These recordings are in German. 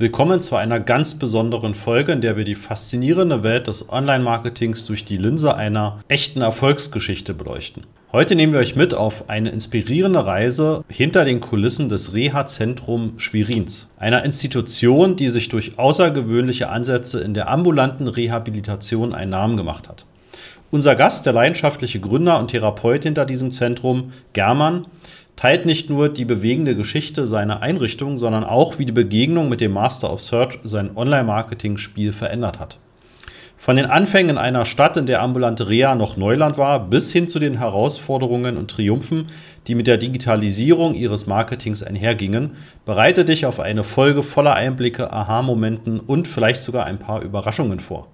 Willkommen zu einer ganz besonderen Folge, in der wir die faszinierende Welt des Online-Marketings durch die Linse einer echten Erfolgsgeschichte beleuchten. Heute nehmen wir euch mit auf eine inspirierende Reise hinter den Kulissen des Reha-Zentrum Schwerins, einer Institution, die sich durch außergewöhnliche Ansätze in der ambulanten Rehabilitation einen Namen gemacht hat. Unser Gast, der leidenschaftliche Gründer und Therapeut hinter diesem Zentrum, German, teilt nicht nur die bewegende Geschichte seiner Einrichtung, sondern auch, wie die Begegnung mit dem Master of Search sein Online-Marketing-Spiel verändert hat. Von den Anfängen in einer Stadt, in der ambulante Reha noch Neuland war, bis hin zu den Herausforderungen und Triumphen, die mit der Digitalisierung ihres Marketings einhergingen, bereite dich auf eine Folge voller Einblicke, Aha-Momenten und vielleicht sogar ein paar Überraschungen vor.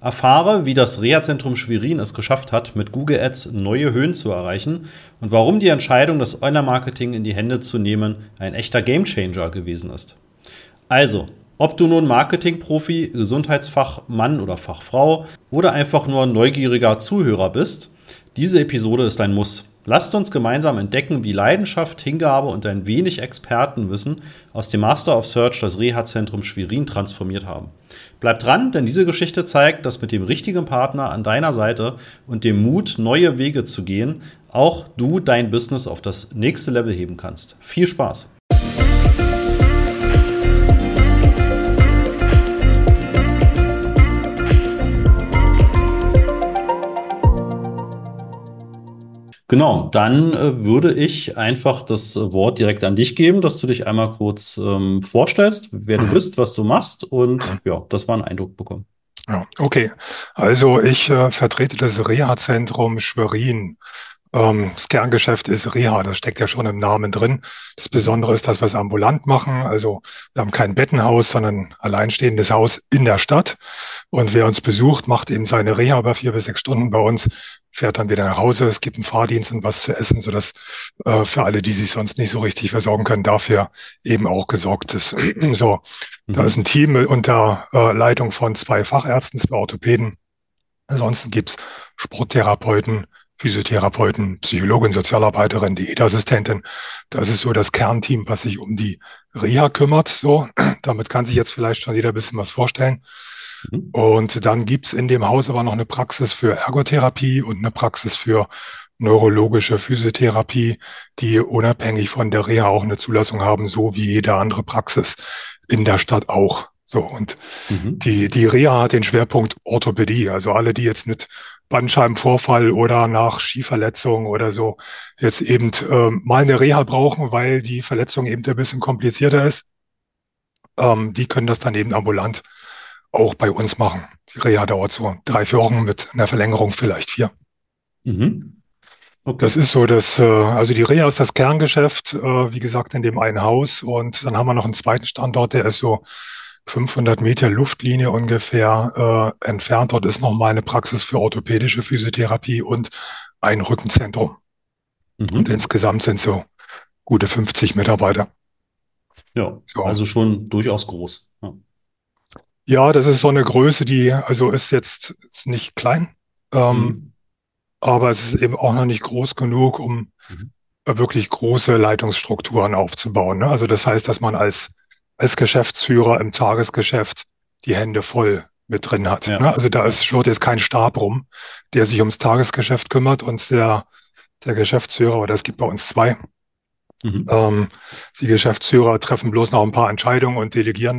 Erfahre, wie das Reha-Zentrum Schwerin es geschafft hat, mit Google Ads neue Höhen zu erreichen und warum die Entscheidung, das Online-Marketing in die Hände zu nehmen, ein echter Gamechanger gewesen ist. Also, ob du nun Marketing-Profi, Gesundheitsfachmann oder Fachfrau oder einfach nur neugieriger Zuhörer bist, diese Episode ist ein Muss. Lasst uns gemeinsam entdecken, wie Leidenschaft, Hingabe und ein wenig Expertenwissen aus dem Master of Search das Reha-Zentrum Schwerin transformiert haben. Bleib dran, denn diese Geschichte zeigt, dass mit dem richtigen Partner an deiner Seite und dem Mut, neue Wege zu gehen, auch du dein Business auf das nächste Level heben kannst. Viel Spaß! Genau, dann äh, würde ich einfach das Wort direkt an dich geben, dass du dich einmal kurz ähm, vorstellst, wer du Mhm. bist, was du machst und ja, dass wir einen Eindruck bekommen. Ja, okay. Also ich äh, vertrete das Reha-Zentrum Schwerin. Ähm, das Kerngeschäft ist Reha, das steckt ja schon im Namen drin. Das Besondere ist, dass wir es ambulant machen. Also wir haben kein Bettenhaus, sondern ein alleinstehendes Haus in der Stadt. Und wer uns besucht, macht eben seine Reha über vier bis sechs Stunden bei uns, fährt dann wieder nach Hause. Es gibt einen Fahrdienst und was zu essen, sodass äh, für alle, die sich sonst nicht so richtig versorgen können, dafür eben auch gesorgt ist. So, da Mhm. ist ein Team unter äh, Leitung von zwei Fachärzten, zwei Orthopäden. Ansonsten gibt's Sporttherapeuten, Physiotherapeuten, Psychologin, Sozialarbeiterin, Diätassistentin. Das ist so das Kernteam, was sich um die Reha kümmert. So, damit kann sich jetzt vielleicht schon jeder ein bisschen was vorstellen. Mhm. Und dann gibt's in dem Haus aber noch eine Praxis für Ergotherapie und eine Praxis für neurologische Physiotherapie, die unabhängig von der Reha auch eine Zulassung haben, so wie jede andere Praxis in der Stadt auch. So, und Mhm. die, die Reha hat den Schwerpunkt Orthopädie. Also alle, die jetzt mit Bandscheibenvorfall oder nach Skiverletzung oder so jetzt eben ähm, mal eine Reha brauchen, weil die Verletzung eben ein bisschen komplizierter ist, ähm, die können das dann eben ambulant auch bei uns machen. Die Reha dauert so drei, vier Wochen mit einer Verlängerung vielleicht vier. Mhm. Das Okay. ist so das, äh, also die Reha ist das Kerngeschäft, äh, wie gesagt, in dem einen Haus. Und dann haben wir noch einen zweiten Standort, der ist so 500 Meter Luftlinie ungefähr äh, entfernt. Dort ist nochmal eine Praxis für orthopädische Physiotherapie und ein Rückenzentrum. Und Mhm. insgesamt sind so gute 50 Mitarbeiter. Ja, So. also schon durchaus groß. Ja. Ja, das ist so eine Größe, die also ist jetzt ist nicht klein, ähm, Mhm. aber es ist eben auch noch nicht groß genug, um Mhm. wirklich große Leitungsstrukturen aufzubauen. Ne? Also das heißt, dass man als, als Geschäftsführer im Tagesgeschäft die Hände voll mit drin hat. Ja. Ne? Also da ist, schwirrt jetzt kein Stab rum, der sich ums Tagesgeschäft kümmert und der, der Geschäftsführer, oder es gibt bei uns zwei, Mhm. ähm, die Geschäftsführer treffen bloß noch ein paar Entscheidungen und delegieren.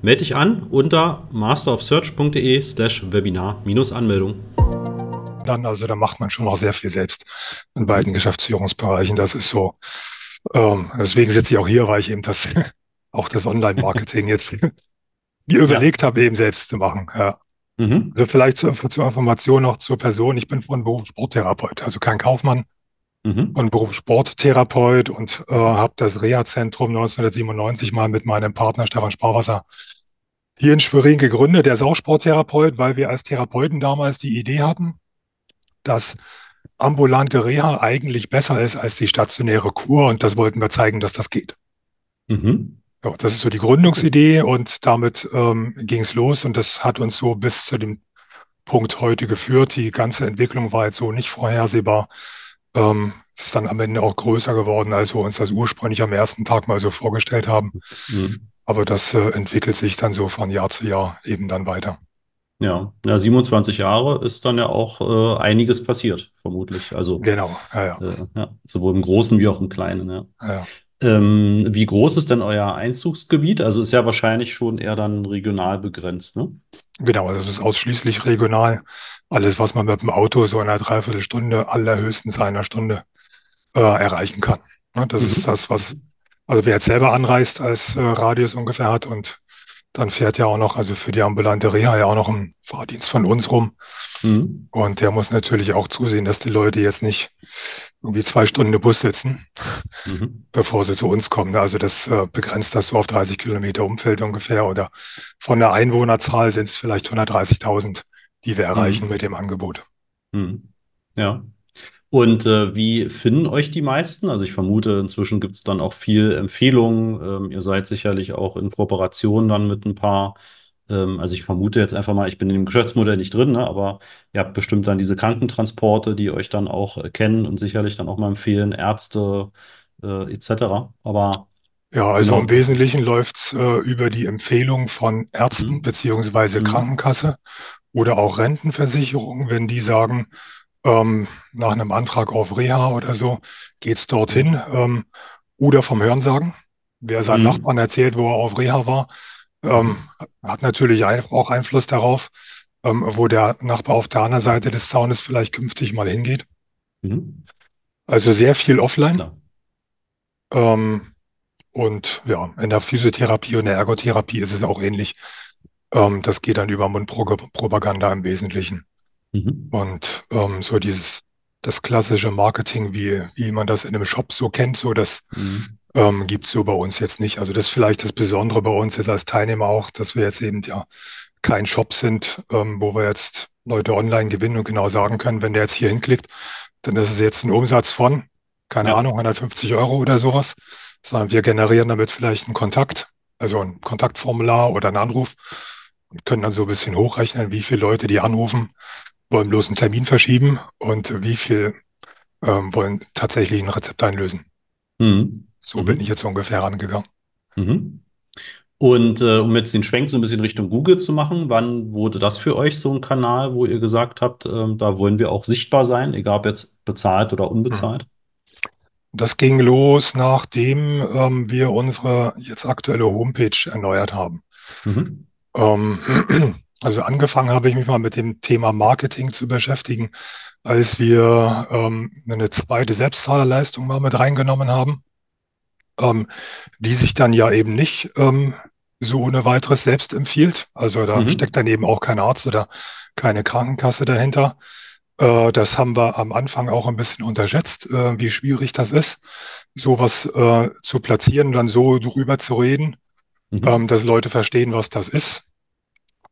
Melde dich an unter masterofsearch.de slash Webinar-Anmeldung. Dann, also da macht man schon noch sehr viel selbst in beiden Geschäftsführungsbereichen. Das ist so. Ähm, deswegen sitze ich auch hier, weil ich eben das, auch das Online-Marketing jetzt mir überlegt habe, eben selbst zu machen. Ja. Mhm. Also vielleicht zur, zur Information noch zur Person. Ich bin von Beruf Sporttherapeut, also kein Kaufmann. Mhm. und Beruf Sporttherapeut und äh, habe das Reha-Zentrum 1997 mal mit meinem Partner Stefan Sparwasser hier in Schwerin gegründet. Der ist auch Sporttherapeut, weil wir als Therapeuten damals die Idee hatten, dass ambulante Reha eigentlich besser ist als die stationäre Kur und das wollten wir zeigen, dass das geht. Mhm. So, das ist so die Gründungsidee und damit ähm, ging es los und das hat uns so bis zu dem Punkt heute geführt. Die ganze Entwicklung war jetzt so nicht vorhersehbar. Ähm, es ist dann am Ende auch größer geworden, als wir uns das ursprünglich am ersten Tag mal so vorgestellt haben. Mhm. Aber das äh, entwickelt sich dann so von Jahr zu Jahr eben dann weiter. Ja, ja 27 Jahre ist dann ja auch äh, einiges passiert, vermutlich. Also genau, ja, ja. Äh, ja, sowohl im Großen wie auch im Kleinen. Ja. ja. Ähm, wie groß ist denn euer Einzugsgebiet? Also ist ja wahrscheinlich schon eher dann regional begrenzt, ne? Genau, also es ist ausschließlich regional. Alles, was man mit dem Auto so in einer Dreiviertelstunde, allerhöchstens einer Stunde äh, erreichen kann. Ne? Das mhm. ist das, was, also wer jetzt selber anreist als äh, Radius ungefähr hat und dann fährt ja auch noch, also für die ambulante Reha ja auch noch ein Fahrdienst von uns rum. Mhm. Und der muss natürlich auch zusehen, dass die Leute jetzt nicht irgendwie zwei Stunden im Bus sitzen, mhm. bevor sie zu uns kommen. Also das äh, begrenzt das so auf 30 Kilometer Umfeld ungefähr. Oder von der Einwohnerzahl sind es vielleicht 130.000, die wir erreichen mhm. mit dem Angebot. Mhm. Ja. Und äh, wie finden euch die meisten? Also ich vermute, inzwischen gibt es dann auch viel Empfehlungen. Ähm, ihr seid sicherlich auch in Kooperation dann mit ein paar. Ähm, also ich vermute jetzt einfach mal, ich bin in dem Geschäftsmodell nicht drin, ne, aber ihr habt bestimmt dann diese Krankentransporte, die euch dann auch äh, kennen und sicherlich dann auch mal empfehlen, Ärzte äh, etc. Aber ja, also genau. im Wesentlichen läuft es äh, über die Empfehlung von Ärzten mhm. beziehungsweise mhm. Krankenkasse oder auch Rentenversicherung, wenn die sagen, ähm, nach einem Antrag auf Reha oder so, geht's dorthin. Ähm, oder vom Hörensagen. Wer seinem mhm. Nachbarn erzählt, wo er auf Reha war, ähm, hat natürlich auch Einfluss darauf, ähm, wo der Nachbar auf der anderen Seite des Zaunes vielleicht künftig mal hingeht. Mhm. Also sehr viel offline. Ähm, und ja, in der Physiotherapie und der Ergotherapie ist es auch ähnlich. Ähm, das geht dann über Mundpropaganda im Wesentlichen. Mhm. Und ähm, so dieses, das klassische Marketing, wie, wie man das in einem Shop so kennt, so das mhm. Ähm, gibt es so bei uns jetzt nicht. Also das ist vielleicht das Besondere bei uns jetzt als Teilnehmer auch, dass wir jetzt eben ja kein Shop sind, ähm, wo wir jetzt Leute online gewinnen und genau sagen können, wenn der jetzt hier hinklickt, dann ist es jetzt ein Umsatz von, keine ja. Ahnung, 150 Euro oder sowas, sondern wir generieren damit vielleicht einen Kontakt, also ein Kontaktformular oder einen Anruf und können dann so ein bisschen hochrechnen, wie viele Leute die anrufen, wollen bloß einen Termin verschieben und wie viel ähm, wollen tatsächlich ein Rezept einlösen. Mhm. So mhm. bin ich jetzt ungefähr rangegangen. Mhm. Und äh, um jetzt den Schwenk so ein bisschen Richtung Google zu machen, wann wurde das für euch so ein Kanal, wo ihr gesagt habt, äh, da wollen wir auch sichtbar sein, egal ob jetzt bezahlt oder unbezahlt? Hm. Das ging los, nachdem ähm, wir unsere jetzt aktuelle Homepage erneuert haben. Mhm. Ähm, Also angefangen habe ich mich mal mit dem Thema Marketing zu beschäftigen, als wir ähm, eine zweite Selbstzahlerleistung mal mit reingenommen haben, ähm, die sich dann ja eben nicht ähm, so ohne weiteres selbst empfiehlt. Also da mhm. steckt dann eben auch kein Arzt oder keine Krankenkasse dahinter. Äh, das haben wir am Anfang auch ein bisschen unterschätzt, äh, wie schwierig das ist, sowas äh, zu platzieren, dann so drüber zu reden, mhm. Ähm, dass Leute verstehen, was das ist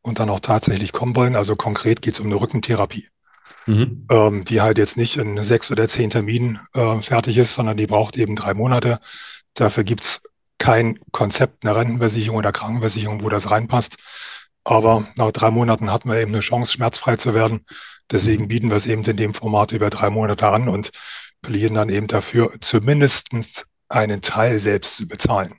und dann auch tatsächlich kommen wollen. Also konkret geht es um eine Rückentherapie, mhm. ähm, die halt jetzt nicht in sechs oder zehn Terminen äh, fertig ist, sondern die braucht eben drei Monate. Dafür gibt es kein Konzept, eine Rentenversicherung oder Krankenversicherung, wo das reinpasst. Aber nach drei Monaten hatten wir eben eine Chance, schmerzfrei zu werden. Deswegen mhm. bieten wir es eben in dem Format über drei Monate an und plädieren dann eben dafür, zumindest einen Teil selbst zu bezahlen.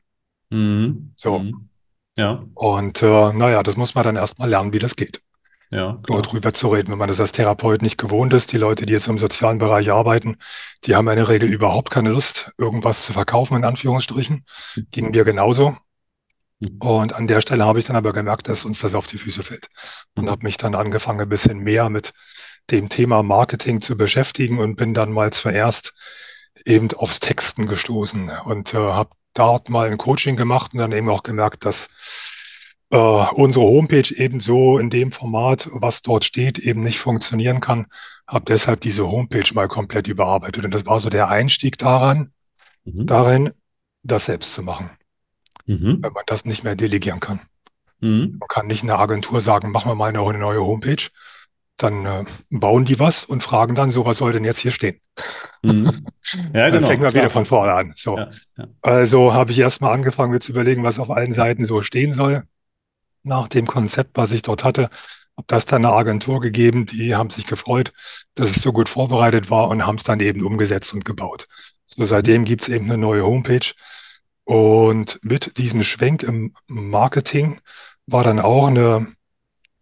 Mhm. So. Mhm. Ja. Und äh, naja, das muss man dann erstmal lernen, wie das geht. Ja, Nur drüber zu reden, wenn man das als Therapeut nicht gewohnt ist. Die Leute, die jetzt im sozialen Bereich arbeiten, die haben in der Regel überhaupt keine Lust, irgendwas zu verkaufen, in Anführungsstrichen. Gingen wir genauso. Mhm. Und an der Stelle habe ich dann aber gemerkt, dass uns das auf die Füße fällt. Und mhm. habe mich dann angefangen, ein bisschen mehr mit dem Thema Marketing zu beschäftigen und bin dann mal zuerst eben aufs Texten gestoßen und äh, habe dort mal ein Coaching gemacht und dann eben auch gemerkt, dass äh, unsere Homepage ebenso in dem Format, was dort steht, eben nicht funktionieren kann. Habe deshalb diese Homepage mal komplett überarbeitet. Und das war so der Einstieg daran, mhm. darin, das selbst zu machen. Mhm. Wenn man das nicht mehr delegieren kann. Mhm. Man kann nicht einer Agentur sagen, mach mal mal eine neue Homepage. Dann äh, bauen die was und fragen dann so, was soll denn jetzt hier stehen? Mhm. Ja, genau. Dann fängt man wieder von vorne an. So. Ja, ja. Also habe ich erstmal angefangen, mir zu überlegen, was auf allen Seiten so stehen soll. Nach dem Konzept, was ich dort hatte, habe das dann eine Agentur gegeben, die haben sich gefreut, dass es so gut vorbereitet war und haben es dann eben umgesetzt und gebaut. So seitdem gibt es eben eine neue Homepage. Und mit diesem Schwenk im Marketing war dann auch eine,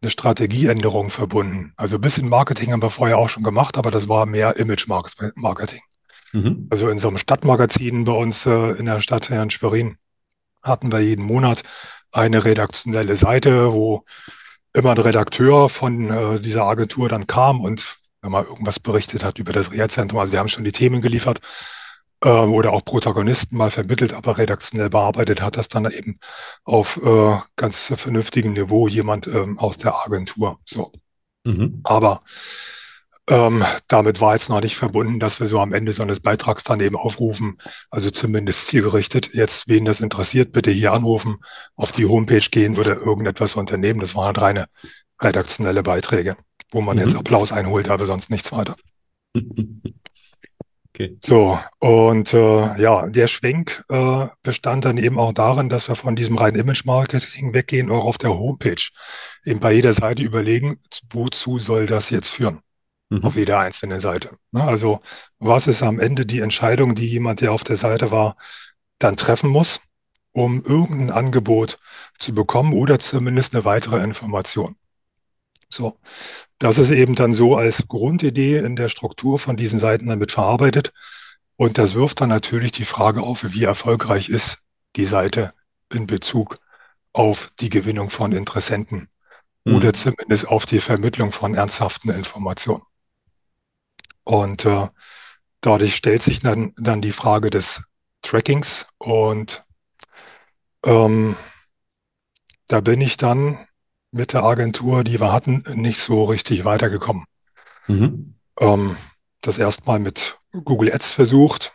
eine Strategieänderung verbunden. Also ein bisschen Marketing haben wir vorher auch schon gemacht, aber das war mehr Image-Marketing. Mhm. Also in so einem Stadtmagazin bei uns äh, in der Stadt in Schwerin hatten wir jeden Monat eine redaktionelle Seite, wo immer ein Redakteur von äh, dieser Agentur dann kam und wenn man irgendwas berichtet hat über das Reha-Zentrum. Also wir haben schon die Themen geliefert äh, oder auch Protagonisten mal vermittelt, aber redaktionell bearbeitet hat das dann eben auf äh, ganz vernünftigem Niveau jemand ähm, aus der Agentur. So. Mhm. Aber ähm, damit war jetzt noch nicht verbunden, dass wir so am Ende so eines Beitrags dann eben aufrufen, also zumindest zielgerichtet. Jetzt, wen das interessiert, bitte hier anrufen, auf die Homepage gehen oder irgendetwas unternehmen. Das waren halt reine redaktionelle Beiträge, wo man mhm. jetzt Applaus einholt, aber sonst nichts weiter. Okay. So, und äh, ja, der Schwenk äh, bestand dann eben auch darin, dass wir von diesem reinen Image-Marketing weggehen, auch auf der Homepage eben bei jeder Seite überlegen, wozu soll das jetzt führen? Mhm. Auf jeder einzelnen Seite. Ne? Also, was ist am Ende die Entscheidung, die jemand, der auf der Seite war, dann treffen muss, um irgendein Angebot zu bekommen oder zumindest eine weitere Information? So, das ist eben dann so als Grundidee in der Struktur von diesen Seiten damit verarbeitet. Und das wirft dann natürlich die Frage auf, wie erfolgreich ist die Seite in Bezug auf die Gewinnung von Interessenten mhm. oder zumindest auf die Vermittlung von ernsthaften Informationen. Und äh, dadurch stellt sich dann, dann die Frage des Trackings und ähm, da bin ich dann mit der Agentur, die wir hatten, nicht so richtig weitergekommen. Mhm. Ähm, das erstmal mit Google Ads versucht,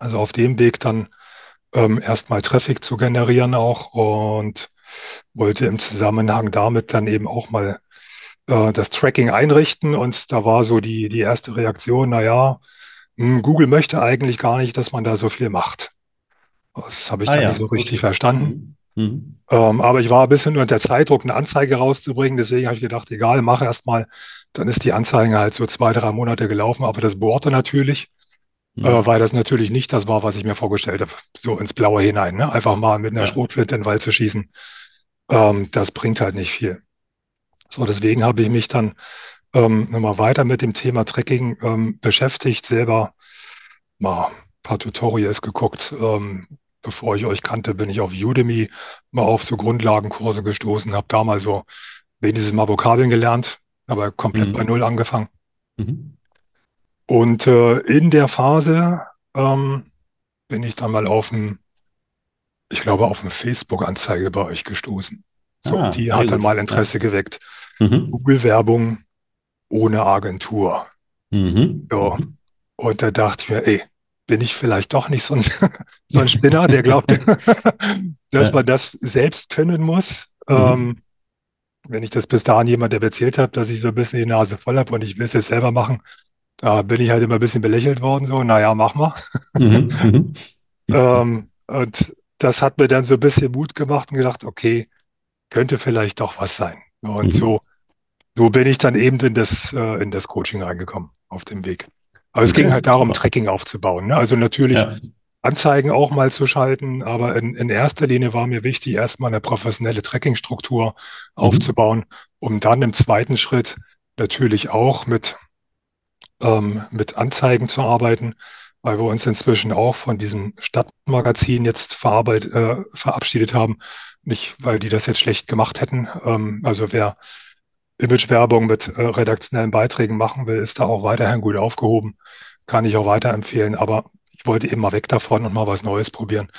also auf dem Weg dann ähm, erstmal Traffic zu generieren auch und wollte im Zusammenhang damit dann eben auch mal äh, das Tracking einrichten und da war so die, die erste Reaktion, naja, hm, Google möchte eigentlich gar nicht, dass man da so viel macht. Das habe ich ah, dann ja. nicht so richtig okay. verstanden. Mhm. mhm. Ähm, aber ich war ein bisschen unter Zeitdruck, eine Anzeige rauszubringen. Deswegen habe ich gedacht, egal, mach erst mal. Dann ist die Anzeige halt so zwei, drei Monate gelaufen. Aber das bohrte natürlich, mhm. äh, weil das natürlich nicht das war, was ich mir vorgestellt habe. So ins Blaue hinein. Ne? Einfach mal mit einer ja. Schrotflinte in den Wald zu schießen. Ähm, das bringt halt nicht viel. So, deswegen habe ich mich dann ähm, nochmal weiter mit dem Thema Tracking ähm, beschäftigt, selber mal ein paar Tutorials geguckt, ähm, bevor ich euch kannte, bin ich auf Udemy mal auf so Grundlagenkurse gestoßen, habe da mal so wenigstens mal Vokabeln gelernt, aber komplett mhm. bei Null angefangen. Mhm. Und äh, in der Phase ähm, bin ich dann mal auf ein, ich glaube, auf eine Facebook-Anzeige bei euch gestoßen. So, ah, die hat dann gut. mal Interesse ja. geweckt. Mhm. Google-Werbung ohne Agentur. Mhm. So. Und da dachte ich mir, ey, bin ich vielleicht doch nicht so ein, so ein Spinner, der glaubt, dass man das selbst können muss. Mhm. Ähm, wenn ich das bis dahin jemandem erzählt habe, dass ich so ein bisschen die Nase voll habe und ich will es jetzt selber machen, da bin ich halt immer ein bisschen belächelt worden, so, naja, mach mal. Mhm. Mhm. ähm, und das hat mir dann so ein bisschen Mut gemacht und gedacht, okay, könnte vielleicht doch was sein. Und mhm. so, so bin ich dann eben in das, äh, in das Coaching reingekommen auf dem Weg. Aber es ging halt darum, super. Tracking aufzubauen. Ne? Also natürlich ja. Anzeigen auch mal zu schalten, aber in, in erster Linie war mir wichtig, erstmal eine professionelle Tracking-Struktur mhm. aufzubauen, um dann im zweiten Schritt natürlich auch mit, ähm, mit Anzeigen zu arbeiten, weil wir uns inzwischen auch von diesem Stadtmagazin jetzt verarbeit, äh, verabschiedet haben. Nicht, weil die das jetzt schlecht gemacht hätten. Ähm, also wer Imagewerbung mit äh, redaktionellen Beiträgen machen will, ist da auch weiterhin gut aufgehoben. Kann ich auch weiterempfehlen. Aber ich wollte eben mal weg davon und mal was Neues probieren.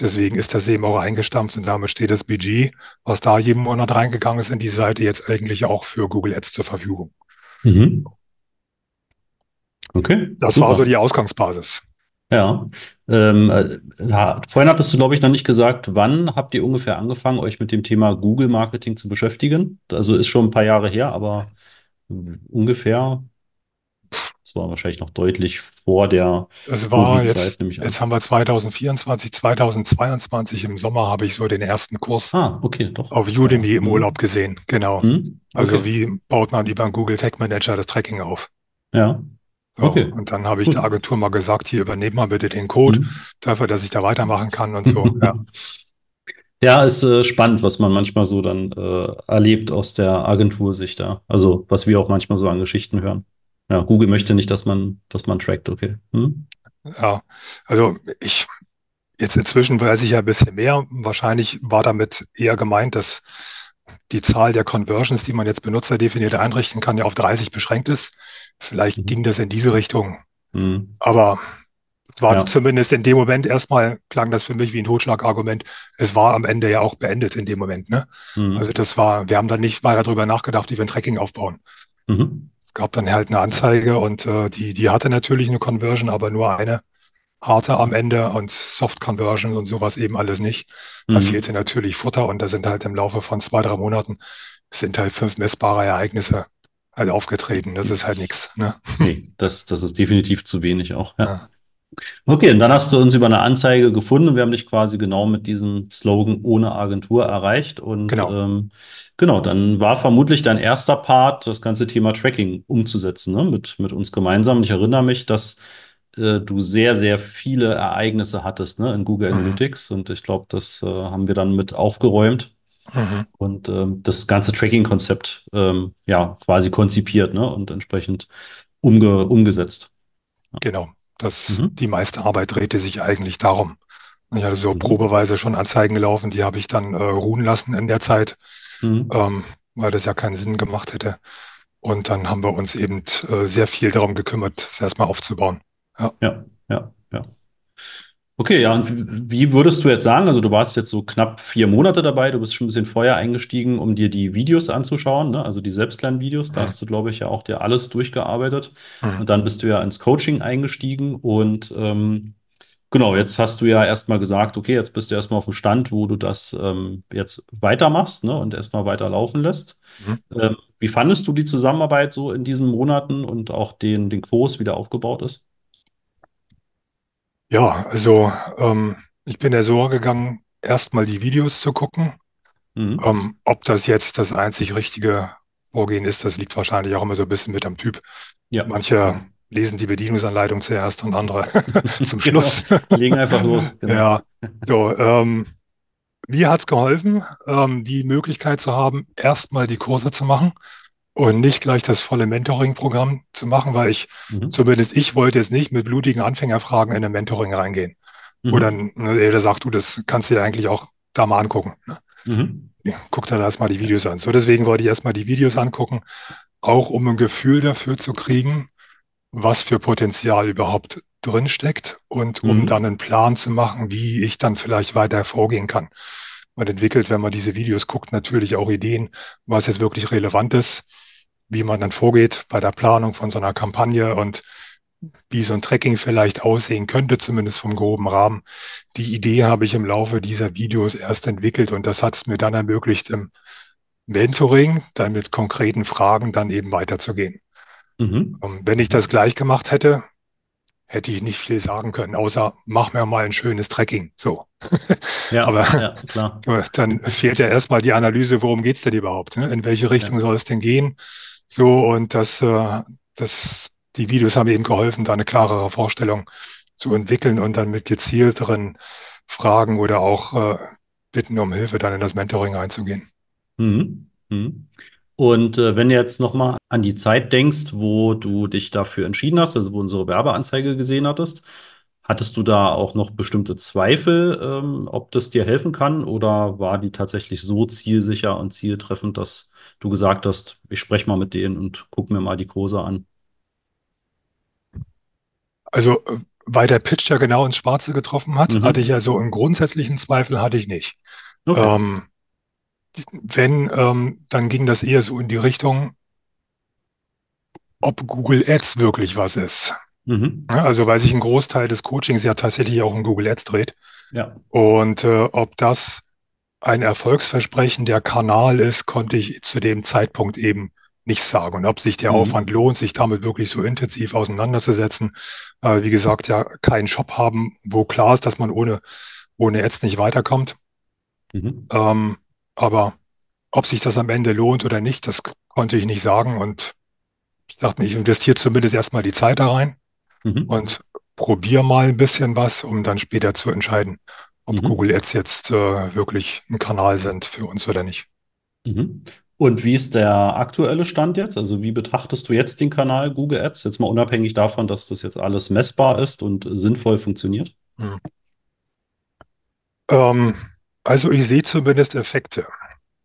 Deswegen ist das eben auch eingestampft und damit steht das Budget, was da jeden Monat reingegangen ist in die Seite, jetzt eigentlich auch für Google Ads zur Verfügung. Mhm. Okay. Das super. war so die Ausgangsbasis. Ja. Ähm, äh, ja, vorhin hattest du, glaube ich, noch nicht gesagt, wann habt ihr ungefähr angefangen, euch mit dem Thema Google Marketing zu beschäftigen? Also ist schon ein paar Jahre her, aber ungefähr. Das war wahrscheinlich noch deutlich vor der Es war Covid-Zeit, jetzt, nehme ich an. jetzt haben wir 2024, 2022 im Sommer habe ich so den ersten Kurs Ah, okay, doch. auf Udemy im. Urlaub gesehen. Genau. Mhm. Also Okay. wie baut man über einen Google Tag Manager das Tracking auf? Ja, So, Okay. und dann habe ich Gut. der Agentur mal gesagt, hier übernehmt mal bitte den Code Mhm. dafür, dass ich da weitermachen kann und so. Ja, Ja, ist äh, spannend, was man manchmal so dann äh, erlebt aus der Agentursicht da. Also, was wir auch manchmal so an Geschichten hören. Ja, Google möchte nicht, dass man, dass man trackt, okay. Hm? ja. Also ich, jetzt inzwischen weiß ich ja ein bisschen mehr. Wahrscheinlich war damit eher gemeint, dass die Zahl der Conversions, die man jetzt benutzerdefiniert einrichten kann, ja auf 30 beschränkt ist. Vielleicht Mhm. ging das in diese Richtung. Hm. Aber es war Ja. zumindest in dem Moment erstmal klang das für mich wie ein Totschlagargument. Es war am Ende ja auch beendet in dem Moment, ne? Hm. Also das war, wir haben dann nicht weiter darüber nachgedacht, wie wir ein Tracking aufbauen. Mhm. Es gab dann halt eine Anzeige und äh, die, die hatte natürlich eine Conversion, aber nur eine harte am Ende und Soft Conversion und sowas eben alles nicht. Da Mhm. fehlte natürlich Futter und da sind halt im Laufe von zwei, drei Monaten sind halt fünf messbare Ereignisse halt aufgetreten. Das ist halt nichts, ne? Nee, das, das ist definitiv zu wenig auch. Ja. Ja. Okay, und dann hast du uns über eine Anzeige gefunden und wir haben dich quasi genau mit diesem Slogan ohne Agentur erreicht. Und Genau. ähm, genau, dann war vermutlich dein erster Part, das ganze Thema Tracking umzusetzen, ne? Mit, mit uns gemeinsam. Ich erinnere mich, dass äh, du sehr, sehr viele Ereignisse hattest, ne, in Google Mhm. Analytics. Und ich glaube, das äh, haben wir dann mit aufgeräumt Mhm. und ähm, das ganze Tracking-Konzept ähm, ja quasi konzipiert, ne? Und entsprechend umge umgesetzt. Genau. Das, Mhm. die meiste Arbeit drehte sich eigentlich darum. Ich hatte so Mhm. probeweise schon Anzeigen gelaufen, die habe ich dann äh, ruhen lassen in der Zeit, Mhm. ähm, weil das ja keinen Sinn gemacht hätte. Und dann haben wir uns eben äh, sehr viel darum gekümmert, es erstmal aufzubauen. Ja, ja, ja. Okay, ja, und wie würdest du jetzt sagen, also du warst jetzt so knapp vier Monate dabei, du bist schon ein bisschen vorher eingestiegen, um dir die Videos anzuschauen, ne? Also die Selbstlernvideos, da Mhm. hast du, glaube ich, ja auch dir alles durchgearbeitet. Mhm. Und dann bist du ja ins Coaching eingestiegen und ähm, genau, jetzt hast du ja erstmal gesagt, okay, jetzt bist du erstmal auf dem Stand, wo du das ähm, jetzt weitermachst, ne? Und erstmal weiter laufen lässt. Mhm. Ähm, wie fandest du die Zusammenarbeit so in diesen Monaten und auch den, den Kurs, wie der aufgebaut ist? Ja, also ähm, ich bin ja so gegangen, erstmal die Videos zu gucken. Mhm. Ähm, ob das jetzt das einzig richtige Vorgehen ist, das liegt wahrscheinlich auch immer so ein bisschen mit am Typ. Ja. Manche lesen die Bedienungsanleitung zuerst und andere zum Genau. Schluss. Legen einfach los. Genau. Ja, so, ähm, mir hat's geholfen, ähm, die Möglichkeit zu haben, erstmal die Kurse zu machen und nicht gleich das volle Mentoring-Programm zu machen, weil ich, Mhm. zumindest ich wollte jetzt nicht mit blutigen Anfängerfragen in ein Mentoring reingehen. Mhm. Dann ne, jeder sagt, du, das kannst du dir eigentlich auch da mal angucken. Ne? Mhm. Ja, Guck dir da erstmal die Videos an. So, deswegen wollte ich erstmal die Videos angucken, auch um ein Gefühl dafür zu kriegen, was für Potenzial überhaupt drin steckt und um Mhm. dann einen Plan zu machen, wie ich dann vielleicht weiter vorgehen kann. Man entwickelt, wenn man diese Videos guckt, natürlich auch Ideen, was jetzt wirklich relevant ist, wie man dann vorgeht bei der Planung von so einer Kampagne und wie so ein Tracking vielleicht aussehen könnte, zumindest vom groben Rahmen. Die Idee habe ich im Laufe dieser Videos erst entwickelt und das hat es mir dann ermöglicht, im Mentoring dann mit konkreten Fragen dann eben weiterzugehen. Mhm. Ähm, Wenn ich das gleich gemacht hätte, hätte ich nicht viel sagen können, außer mach mir mal ein schönes Tracking. So. Ja, Aber ja, klar. dann fehlt ja erstmal die Analyse, worum geht's denn überhaupt? Ne? In welche Richtung soll es denn gehen? So, und das, äh, das, die Videos haben eben geholfen, da eine klarere Vorstellung zu entwickeln und dann mit gezielteren Fragen oder auch äh, Bitten um Hilfe dann in das Mentoring einzugehen. Mhm. Mhm. Und äh, wenn du jetzt nochmal an die Zeit denkst, wo du dich dafür entschieden hast, also wo unsere Werbeanzeige gesehen hattest, hattest du da auch noch bestimmte Zweifel, ähm, ob das dir helfen kann, oder war die tatsächlich so zielsicher und zieltreffend, dass du gesagt hast, ich spreche mal mit denen und guck mir mal die Kurse an? Also äh, weil der Pitch ja genau ins Schwarze getroffen hat, Mhm. hatte ich ja so einen grundsätzlichen Zweifel hatte ich nicht. Okay. Ähm, wenn, ähm, dann ging das eher so in die Richtung, ob Google Ads wirklich was ist. Mhm. Also weil sich ein Großteil des Coachings ja tatsächlich auch um Google Ads dreht. Ja. Und äh, ob das ein Erfolgsversprechen der Kanal ist, konnte ich zu dem Zeitpunkt eben nicht sagen. Und ob sich der Mhm. Aufwand lohnt, sich damit wirklich so intensiv auseinanderzusetzen. Äh, wie gesagt, ja, keinen Shop haben, wo klar ist, dass man ohne, ohne Ads nicht weiterkommt. Mhm. Ähm, aber ob sich das am Ende lohnt oder nicht, das konnte ich nicht sagen. Und ich dachte mir, ich investiere zumindest erstmal die Zeit da rein Mhm. und probiere mal ein bisschen was, um dann später zu entscheiden, ob Mhm. Google Ads jetzt äh, wirklich ein Kanal sind für uns oder nicht. Mhm. Und wie ist der aktuelle Stand jetzt? Also wie betrachtest du jetzt den Kanal Google Ads? Jetzt mal unabhängig davon, dass das jetzt alles messbar ist und sinnvoll funktioniert. Hm. Ähm, also ich sehe zumindest Effekte.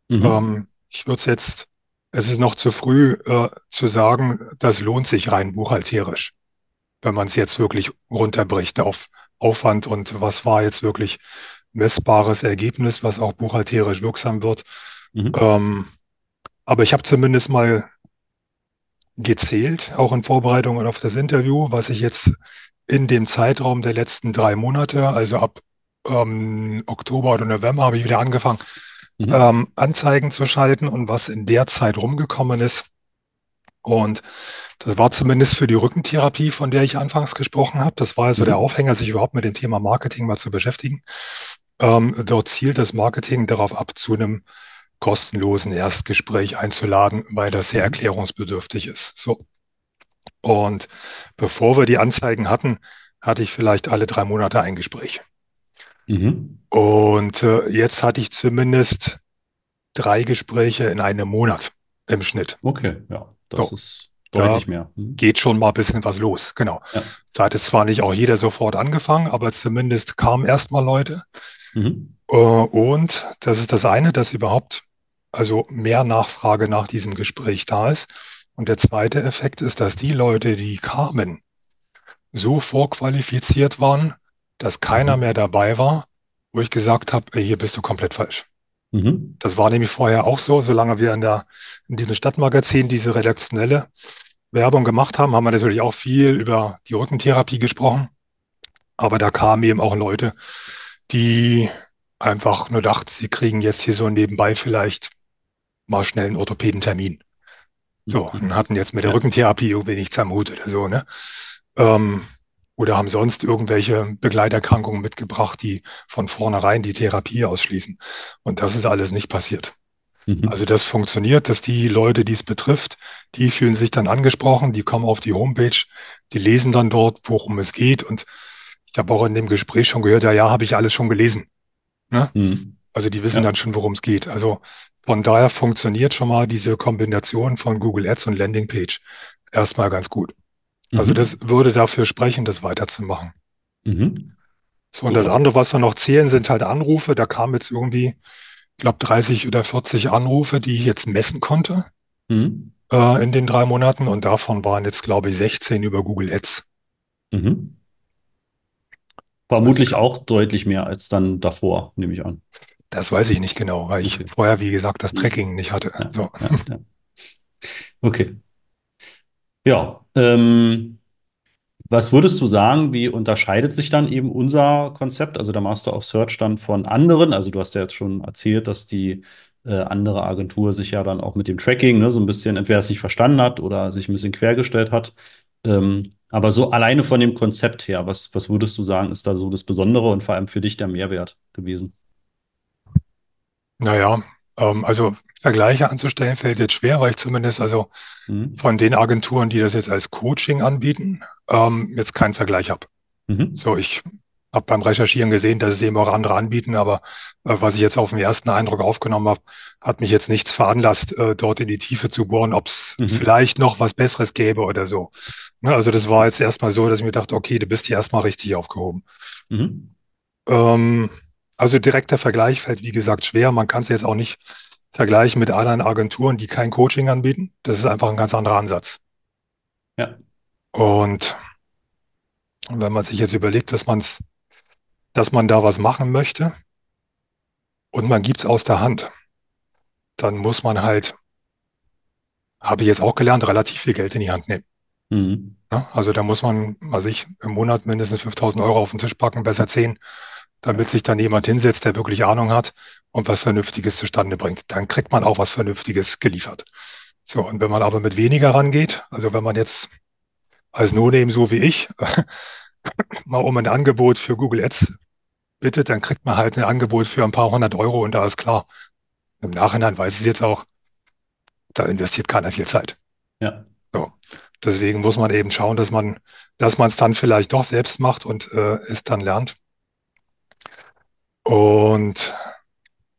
Mhm. Ähm, ich würde es jetzt, es ist noch zu früh äh, zu sagen, das lohnt sich rein buchhalterisch, wenn man es jetzt wirklich runterbricht auf Aufwand und was war jetzt wirklich messbares Ergebnis, was auch buchhalterisch wirksam wird. Mhm. Ähm, aber ich habe zumindest mal gezählt, auch in Vorbereitung auf das Interview, was ich jetzt in dem Zeitraum der letzten drei Monate, also ab ähm, Oktober oder November, habe ich wieder angefangen, Mhm. ähm, Anzeigen zu schalten und was in der Zeit rumgekommen ist. Und das war zumindest für die Rückentherapie, von der ich anfangs gesprochen habe. Das war ja so der Mhm. Aufhänger, sich überhaupt mit dem Thema Marketing mal zu beschäftigen. Ähm, dort zielt das Marketing darauf ab, zu einem kostenlosen Erstgespräch einzuladen, weil das sehr Mhm. erklärungsbedürftig ist. So. Und bevor wir die Anzeigen hatten, hatte ich vielleicht alle drei Monate ein Gespräch. Mhm. Und äh, jetzt hatte ich zumindest drei Gespräche in einem Monat im Schnitt. Okay, ja, das So, ist da deutlich mehr. Mhm. geht schon mal ein bisschen was los. Genau. Ja. Es hatte zwar nicht auch jeder sofort angefangen, aber zumindest kamen erstmal Leute. Mhm. Äh, Und das ist das eine, dass überhaupt also mehr Nachfrage nach diesem Gespräch da ist. Und der zweite Effekt ist, dass die Leute, die kamen, so vorqualifiziert waren, dass keiner Mhm. mehr dabei war, wo ich gesagt habe, hier bist du komplett falsch. Mhm. Das war nämlich vorher auch so, solange wir in der, in diesem Stadtmagazin diese redaktionelle Werbung gemacht haben, haben wir natürlich auch viel über die Rückentherapie gesprochen. Aber da kamen eben auch Leute, die einfach nur dachten, sie kriegen jetzt hier so nebenbei vielleicht mal schnell einen Orthopädentermin. So, und hatten jetzt mit der. Rückentherapie irgendwie nichts am Hut oder so, ne? Ähm, oder haben sonst irgendwelche Begleiterkrankungen mitgebracht, die von vornherein die Therapie ausschließen. Und das ist alles nicht passiert. Mhm. Also das funktioniert, dass die Leute, die es betrifft, die fühlen sich dann angesprochen, die kommen auf die Homepage, die lesen dann dort, worum es geht. Und ich habe auch in dem Gespräch schon gehört, ja, ja, habe ich alles schon gelesen. Ne? Mhm. Also die wissen Ja. dann schon, worum es geht. Also von daher funktioniert schon mal diese Kombination von Google Ads und Landingpage erstmal ganz gut. Also Mhm. das würde dafür sprechen, das weiterzumachen. Mhm. So, und das Super. andere, was wir noch zählen, sind halt Anrufe. Da kamen jetzt irgendwie, ich glaube, 30 oder 40 Anrufe, die ich jetzt messen konnte Mhm. äh, in den drei Monaten. Und davon waren jetzt, glaube ich, 16 über Google Ads. Mhm. So, also Vermutlich auch deutlich mehr als dann davor, nehme ich an. das weiß ich nicht genau, weil ich Okay. vorher, wie gesagt, das Mhm. Tracking nicht hatte. Ja, So. ja, ja. Okay. Ja, ähm, was würdest du sagen, wie unterscheidet sich dann eben unser Konzept, also der Master of Search dann von anderen? Also du hast ja jetzt schon erzählt, dass die äh, andere Agentur sich ja dann auch mit dem Tracking, ne, so ein bisschen entweder es nicht verstanden hat oder sich ein bisschen quergestellt hat. Ähm, aber so alleine von dem Konzept her, was, was würdest du sagen, ist da so das Besondere und vor allem für dich der Mehrwert gewesen? Naja, ähm, also Vergleiche anzustellen fällt jetzt schwer, weil ich zumindest also Mhm. von den Agenturen, die das jetzt als Coaching anbieten, ähm, jetzt keinen Vergleich habe. Mhm. So, ich habe beim Recherchieren gesehen, dass es eben auch andere anbieten, aber äh, was ich jetzt auf den ersten Eindruck aufgenommen habe, hat mich jetzt nichts veranlasst, äh, dort in die Tiefe zu bohren, ob es Mhm. vielleicht noch was Besseres gäbe oder so. Ne, also das war jetzt erstmal so, dass ich mir dachte, okay, du bist hier erstmal richtig aufgehoben. Mhm. Ähm, also direkter Vergleich fällt, wie gesagt, schwer. Man kann es jetzt auch nicht vergleichen mit anderen Agenturen, die kein Coaching anbieten. Das ist einfach ein ganz anderer Ansatz. Ja. Und wenn man sich jetzt überlegt, dass man's, dass man da was machen möchte und man gibt's aus der Hand, dann muss man halt, habe ich jetzt auch gelernt, relativ viel Geld in die Hand nehmen. Mhm. Ja, also da muss man, also ich im Monat mindestens 5000 Euro auf den Tisch packen, besser 10, damit sich dann jemand hinsetzt, der wirklich Ahnung hat und was Vernünftiges zustande bringt. Dann kriegt man auch was Vernünftiges geliefert. So, und wenn man aber mit weniger rangeht, also wenn man jetzt als No-Name so wie ich mal um ein Angebot für Google Ads bittet, dann kriegt man halt ein Angebot für ein paar hundert Euro und da ist klar. Im Nachhinein weiß ich jetzt auch, da investiert keiner viel Zeit. Ja. So. Deswegen muss man eben schauen, dass man, dass man es dann vielleicht doch selbst macht und äh, es dann lernt. Und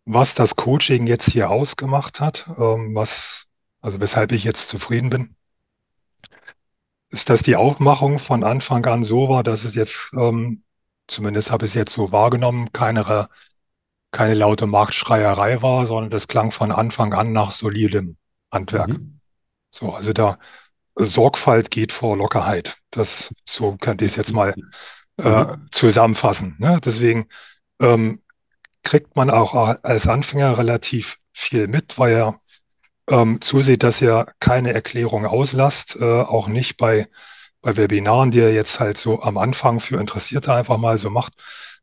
was das Coaching jetzt hier ausgemacht hat, ähm, was, also weshalb ich jetzt zufrieden bin, ist, dass die Aufmachung von Anfang an so war, dass es jetzt, ähm, zumindest habe ich es jetzt so wahrgenommen, keine, keine laute Marktschreierei war, sondern das klang von Anfang an nach solidem Handwerk. Mhm. So, also da Sorgfalt geht vor Lockerheit. Das, so könnte ich es jetzt mal äh, Mhm. zusammenfassen. Ne? Deswegen ähm, kriegt man auch als Anfänger relativ viel mit, weil er ähm, zusieht, dass ihr keine Erklärung auslasst, äh, auch nicht bei, bei Webinaren, die er jetzt halt so am Anfang für Interessierte einfach mal so macht,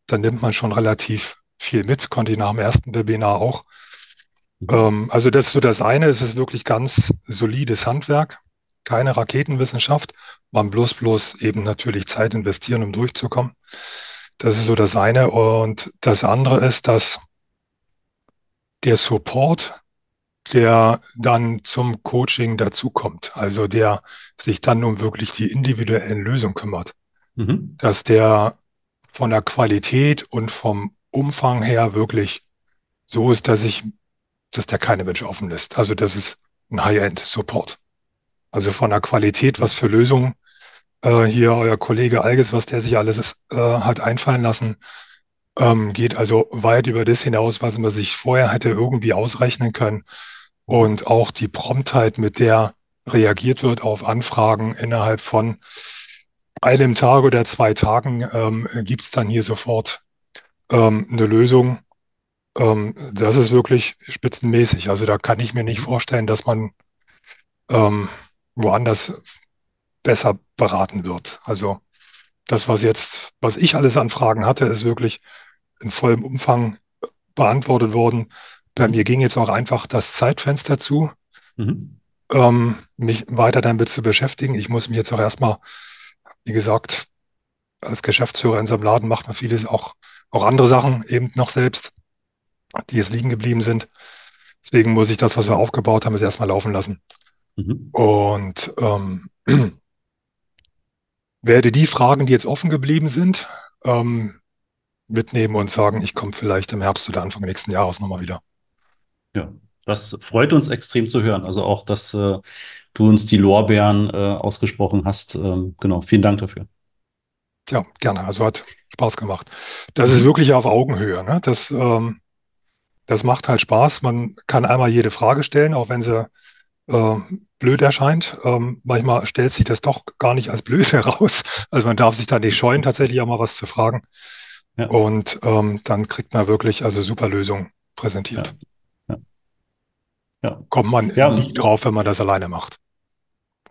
dann nimmt man schon relativ viel mit, konnte ich nach dem ersten Webinar auch. Mhm. Ähm, also das ist so das eine, es ist wirklich ganz solides Handwerk, keine Raketenwissenschaft, man bloß bloß eben natürlich Zeit investieren, um durchzukommen. Das ist so das eine. Und das andere ist, dass der Support der dann zum Coaching dazukommt, also der sich dann um wirklich die individuellen Lösungen kümmert, Mhm. dass der von der Qualität und vom Umfang her wirklich so ist, dass ich, dass der keine Mensch offen lässt. Also das ist ein High-End-Support. Also von der Qualität, was für Lösungen äh, hier euer Kollege Alges, was der sich alles äh, hat einfallen lassen, ähm, geht also weit über das hinaus, was man sich vorher hätte irgendwie ausrechnen können. Und auch die Promptheit, mit der reagiert wird auf Anfragen innerhalb von einem Tag oder zwei Tagen, ähm, gibt es dann hier sofort ähm, eine Lösung. Ähm, das ist wirklich spitzenmäßig. Also da kann ich mir nicht vorstellen, dass man ähm, woanders besser beraten wird. Also das, was jetzt, was ich alles an Fragen hatte, ist wirklich in vollem Umfang beantwortet worden. Bei mir ging jetzt auch einfach das Zeitfenster zu, Mhm. ähm, mich weiter damit zu beschäftigen. Ich muss mich jetzt auch erstmal, wie gesagt, als Geschäftsführer in so einem Laden macht man vieles auch, auch andere Sachen eben noch selbst, die jetzt liegen geblieben sind. Deswegen muss ich das, was wir aufgebaut haben, jetzt erstmal laufen lassen. Mhm. Und ähm, werde die Fragen, die jetzt offen geblieben sind, ähm, mitnehmen und sagen, ich komme vielleicht im Herbst oder Anfang nächsten Jahres nochmal wieder. Ja, das freut uns extrem zu hören. Also auch, dass äh, du uns die Lorbeeren äh, ausgesprochen hast. Ähm, genau, vielen Dank dafür. Tja, gerne. Also hat Spaß gemacht. Das ist wirklich auf Augenhöhe. Ne? Das, ähm, das macht halt Spaß. Man kann einmal jede Frage stellen, auch wenn sie äh, blöd erscheint. Ähm, manchmal stellt sich das doch gar nicht als blöd heraus. Also man darf sich da nicht scheuen, tatsächlich auch mal was zu fragen. Ja, Und ähm, dann kriegt man wirklich also super Lösungen präsentiert. ja, ja. Kommt man Ja, nie drauf, wenn man das alleine macht.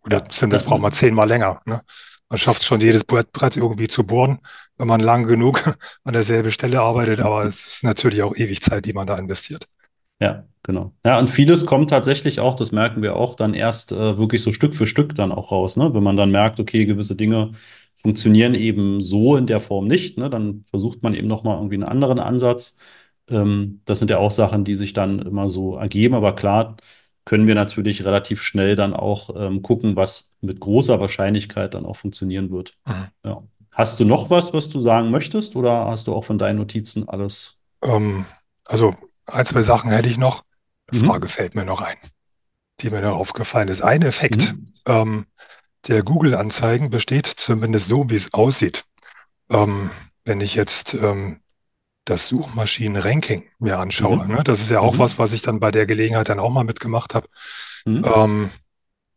Oder ja, zumindest da, braucht man zehnmal länger. Ne? Man schafft schon jedes Brett, Brett irgendwie zu bohren, wenn man lang genug an derselben Stelle arbeitet, aber es ist natürlich auch ewig Zeit, die man da investiert. ja, genau. Ja, und vieles kommt tatsächlich auch, das merken wir auch, dann erst äh, wirklich so Stück für Stück dann auch raus, ne? Wenn man dann merkt, okay, gewisse Dinge funktionieren eben so in der Form nicht, ne? Dann versucht man eben nochmal irgendwie einen anderen Ansatz. Ähm, das sind ja auch Sachen, die sich dann immer so ergeben, aber klar können wir natürlich relativ schnell dann auch ähm, gucken, was mit großer Wahrscheinlichkeit dann auch funktionieren wird. Mhm. Ja. Hast du noch was, was du sagen möchtest, oder hast du auch von deinen Notizen alles? Ähm, also ein, zwei Sachen hätte ich noch. Mhm. Frage fällt mir noch ein, die mir noch aufgefallen ist. Ein Effekt Mhm. ähm, der Google-Anzeigen besteht zumindest so, wie es aussieht. Ähm, wenn ich jetzt ähm, das Suchmaschinen-Ranking mir anschaue, Mhm. ne? Das ist ja auch Mhm. was, was ich dann bei der Gelegenheit dann auch mal mitgemacht habe. Mhm. Ähm,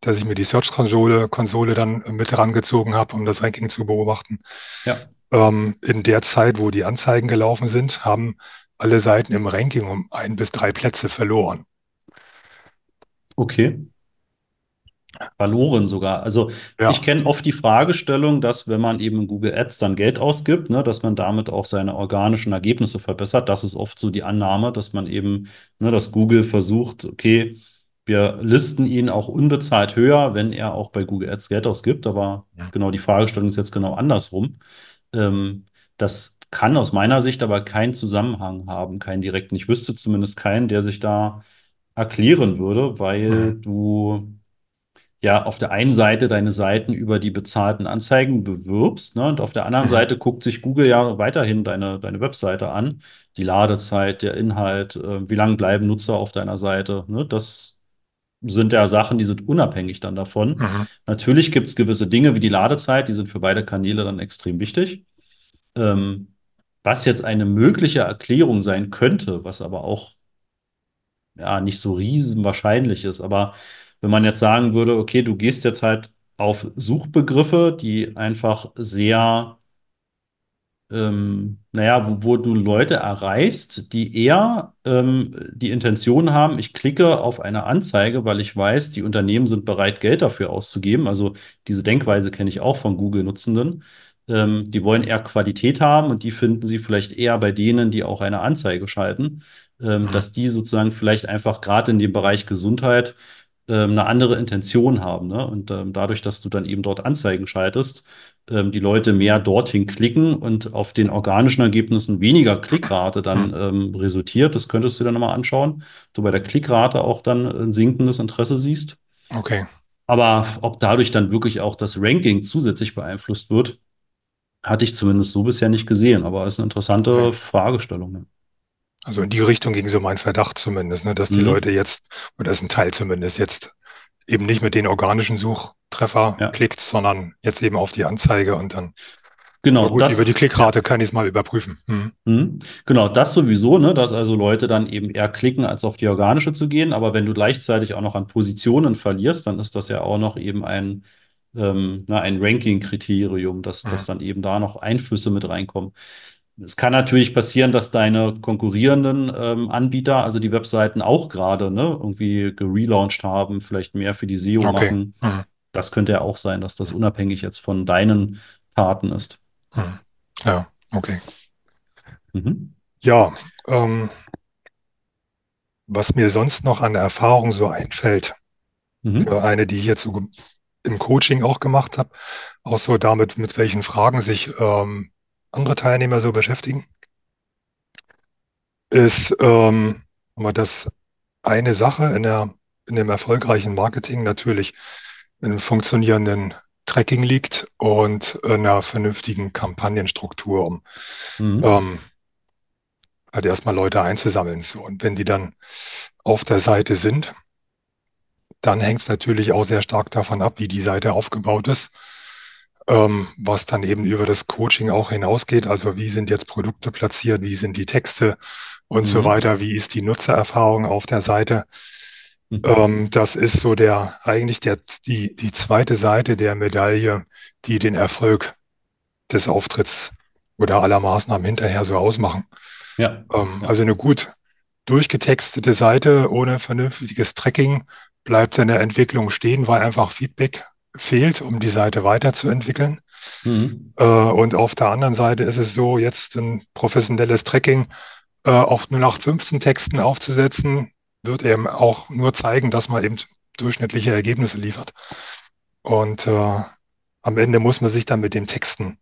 dass ich mir die Search-Konsole Konsole dann mit herangezogen habe, um das Ranking zu beobachten. Ja. Ähm, in der Zeit, wo die Anzeigen gelaufen sind, haben alle Seiten im Ranking um ein bis drei Plätze verloren. Okay. Verloren sogar. Also Ja. ich kenne oft die Fragestellung, dass wenn man eben in Google Ads dann Geld ausgibt, ne, dass man damit auch seine organischen Ergebnisse verbessert. Das ist oft so die Annahme, dass man eben, ne, dass Google versucht, okay, wir listen ihn auch unbezahlt höher, wenn er auch bei Google Ads Geld ausgibt. Aber Ja. genau die Fragestellung ist jetzt genau andersrum. Ähm, das kann aus meiner Sicht aber keinen Zusammenhang haben, keinen direkten. Ich wüsste zumindest keinen, der sich da erklären würde, weil Mhm. du ja auf der einen Seite deine Seiten über die bezahlten Anzeigen bewirbst, ne? Und auf der anderen Mhm. Seite guckt sich Google ja weiterhin deine, deine Webseite an, die Ladezeit, der Inhalt, äh, wie lange bleiben Nutzer auf deiner Seite, ne? Das sind ja Sachen, die sind unabhängig dann davon. Mhm. Natürlich gibt es gewisse Dinge wie die Ladezeit, die sind für beide Kanäle dann extrem wichtig. Ähm, was jetzt eine mögliche Erklärung sein könnte, was aber auch ja nicht so riesen wahrscheinlich ist. Aber wenn man jetzt sagen würde, okay, du gehst jetzt halt auf Suchbegriffe, die einfach sehr ähm, naja, wo, wo du Leute erreichst, die eher ähm, die Intention haben, ich klicke auf eine Anzeige, weil ich weiß, die Unternehmen sind bereit, Geld dafür auszugeben. Also diese Denkweise kenne ich auch von Google-Nutzenden. Ähm, die wollen eher Qualität haben und die finden sie vielleicht eher bei denen, die auch eine Anzeige schalten, ähm, Mhm. dass die sozusagen vielleicht einfach gerade in dem Bereich Gesundheit ähm, eine andere Intention haben. Ne? Und ähm, dadurch, dass du dann eben dort Anzeigen schaltest, ähm, die Leute mehr dorthin klicken und auf den organischen Ergebnissen weniger Klickrate dann Mhm. ähm, resultiert. Das könntest du dir dann nochmal anschauen, ob du bei der Klickrate auch dann ein sinkendes Interesse siehst. Okay. Aber ob dadurch dann wirklich auch das Ranking zusätzlich beeinflusst wird, hatte ich zumindest so bisher nicht gesehen. Aber ist eine interessante Okay. Fragestellung. Ne? Also in die Richtung ging so mein Verdacht zumindest, ne, dass die Mhm. Leute jetzt, oder das ist ein Teil zumindest, jetzt eben nicht mit den organischen Suchtreffer Ja. klickt, sondern jetzt eben auf die Anzeige und dann, Genau, gut, das, über die ja. Klickrate kann ich es mal überprüfen. Mhm. Mhm. Genau, das sowieso, ne, dass also Leute dann eben eher klicken, als auf die organische zu gehen. Aber wenn du gleichzeitig auch noch an Positionen verlierst, dann ist das ja auch noch eben ein, ähm, na, ein Ranking-Kriterium, dass, dass Mhm. dann eben da noch Einflüsse mit reinkommen. Es kann natürlich passieren, dass deine konkurrierenden ähm, Anbieter, also die Webseiten auch gerade, ne, irgendwie gelauncht haben, vielleicht mehr für die SEO Okay. machen. Mhm. Das könnte ja auch sein, dass das unabhängig jetzt von deinen Taten ist. Mhm. Ja, okay. Mhm. Ja, ähm, was mir sonst noch an Erfahrung so einfällt, Mhm. für eine, die so ge- im Coaching auch gemacht habe, auch so damit, mit welchen Fragen sich ähm, andere Teilnehmer so beschäftigen, ist, ähm, aber das eine Sache in der, in dem erfolgreichen Marketing natürlich in einem funktionierenden Tracking liegt und einer vernünftigen Kampagnenstruktur, um Mhm. ähm, halt erstmal Leute einzusammeln. So. Und wenn die dann auf der Seite sind, dann hängt es natürlich auch sehr stark davon ab, wie die Seite aufgebaut ist, ähm, was dann eben über das Coaching auch hinausgeht. Also wie sind jetzt Produkte platziert, wie sind die Texte und so Mhm. weiter, wie ist die Nutzererfahrung auf der Seite. Mhm. Ähm, das ist so der eigentlich der, die, die zweite Seite der Medaille, die den Erfolg des Auftritts oder aller Maßnahmen hinterher so ausmachen. Ja, Ähm, ja. also eine gut durchgetextete Seite ohne vernünftiges Tracking bleibt in der Entwicklung stehen, weil einfach Feedback fehlt, um die Seite weiterzuentwickeln. Mhm. Äh, und auf der anderen Seite ist es so, jetzt ein professionelles Tracking äh, auf 0815 Texten aufzusetzen, wird eben auch nur zeigen, dass man eben durchschnittliche Ergebnisse liefert. Und äh, am Ende muss man sich dann mit den Texten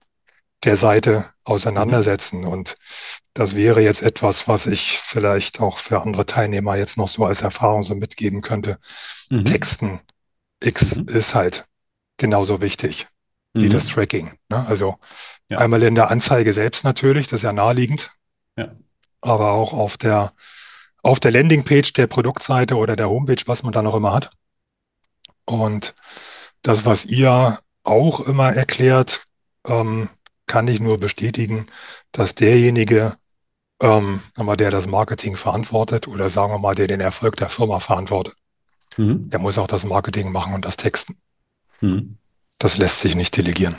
der Seite Mhm. auseinandersetzen. Und das wäre jetzt etwas, was ich vielleicht auch für andere Teilnehmer jetzt noch so als Erfahrung so mitgeben könnte. Mhm. Texten X Mhm. ist halt genauso wichtig wie das Mhm. Tracking. Ne? Also Ja. einmal in der Anzeige selbst natürlich, das ist ja naheliegend, Ja. aber auch auf der, auf der Landingpage der Produktseite oder der Homepage, was man da noch immer hat. Und das, was ihr auch immer erklärt, ähm, kann ich nur bestätigen, dass derjenige, ähm, der das Marketing verantwortet oder sagen wir mal, der den Erfolg der Firma verantwortet, Mhm. Der muss auch das Marketing machen und das Texten. Mhm. Das lässt sich nicht delegieren.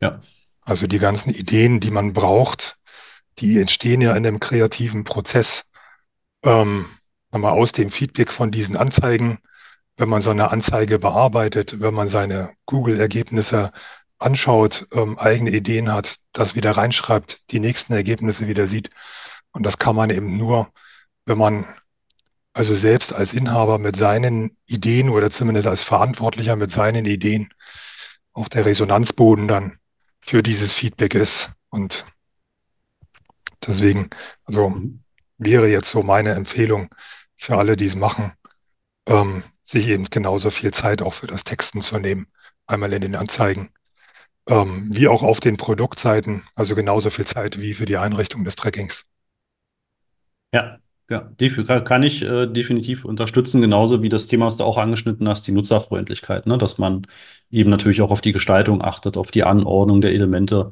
Ja. Also die ganzen Ideen, die man braucht, die entstehen ja in einem kreativen Prozess. Ähm, mal aus dem Feedback von diesen Anzeigen, wenn man so eine Anzeige bearbeitet, wenn man seine Google-Ergebnisse anschaut, ähm, eigene Ideen hat, das wieder reinschreibt, die nächsten Ergebnisse wieder sieht. Und das kann man eben nur, wenn man also selbst als Inhaber mit seinen Ideen oder zumindest als Verantwortlicher mit seinen Ideen auch der Resonanzboden dann für dieses Feedback ist. Und deswegen, also wäre jetzt so meine Empfehlung für alle, die es machen, ähm, sich eben genauso viel Zeit auch für das Texten zu nehmen, einmal in den Anzeigen, ähm, wie auch auf den Produktseiten, also genauso viel Zeit wie für die Einrichtung des Trackings. Ja, ja, kann ich äh, definitiv unterstützen, genauso wie das Thema, was du auch angeschnitten hast, die Nutzerfreundlichkeit, ne? dass man eben natürlich auch auf die Gestaltung achtet, auf die Anordnung der Elemente.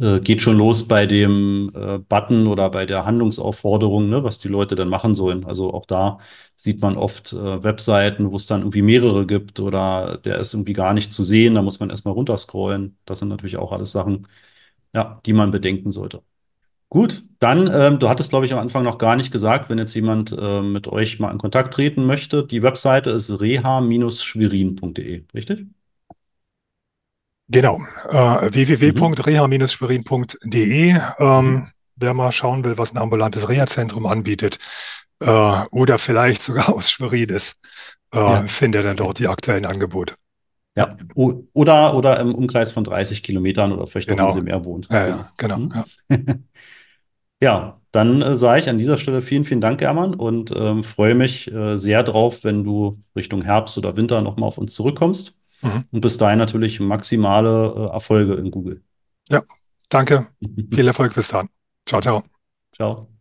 Äh, geht schon los bei dem äh, Button oder bei der Handlungsaufforderung, ne? was die Leute dann machen sollen. Also auch da sieht man oft äh, Webseiten, wo es dann irgendwie mehrere gibt oder der ist irgendwie gar nicht zu sehen, da muss man erstmal runterscrollen. Das sind natürlich auch alles Sachen, ja, die man bedenken sollte. Gut, dann, ähm, du hattest, glaube ich, am Anfang noch gar nicht gesagt, wenn jetzt jemand äh, mit euch mal in Kontakt treten möchte. Die Webseite ist reha-schwerin.de, richtig? Genau, äh, www.reha-schwerin.de. Ähm, mhm. wer mal schauen will, was ein ambulantes Reha-Zentrum anbietet äh, oder vielleicht sogar aus Schwerin ist, äh, ja. findet dann dort die aktuellen Angebote. Ja, oder, oder im Umkreis von 30 Kilometern oder vielleicht genau. noch, wenn sie mehr wohnt. Ja, ja genau. Mhm. Ja. Ja, dann äh, sage ich an dieser Stelle vielen, vielen Dank, Hermann, und ähm, freue mich äh, sehr drauf, wenn du Richtung Herbst oder Winter nochmal auf uns zurückkommst. Mhm. Und bis dahin natürlich maximale äh, Erfolge in Google. Ja, danke. Viel Erfolg bis dann. Ciao, ciao. Ciao.